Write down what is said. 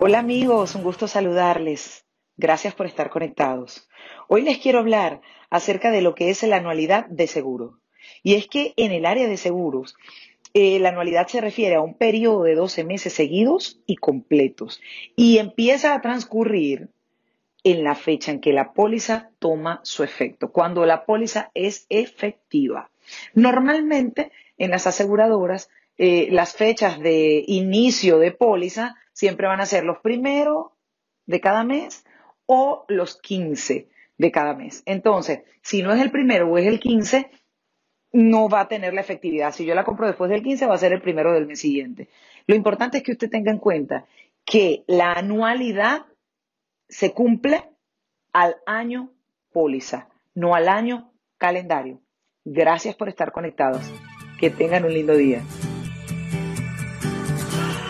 Hola amigos, un gusto saludarles. Gracias por estar conectados. Hoy les quiero hablar acerca de lo que es la anualidad de seguro. Y es que en el área de seguros, eh, la anualidad se refiere a un periodo de 12 meses seguidos y completos. Y empieza a transcurrir en la fecha en que la póliza toma su efecto, cuando la póliza es efectiva. Normalmente en las aseguradoras eh, las fechas de inicio de póliza siempre van a ser los primeros de cada mes o los 15 de cada mes. Entonces, si no es el primero o es el 15, no va a tener la efectividad. Si yo la compro después del 15, va a ser el primero del mes siguiente. Lo importante es que usted tenga en cuenta que la anualidad se cumple al año póliza, no al año calendario. Gracias por estar conectados. Que tengan un lindo día.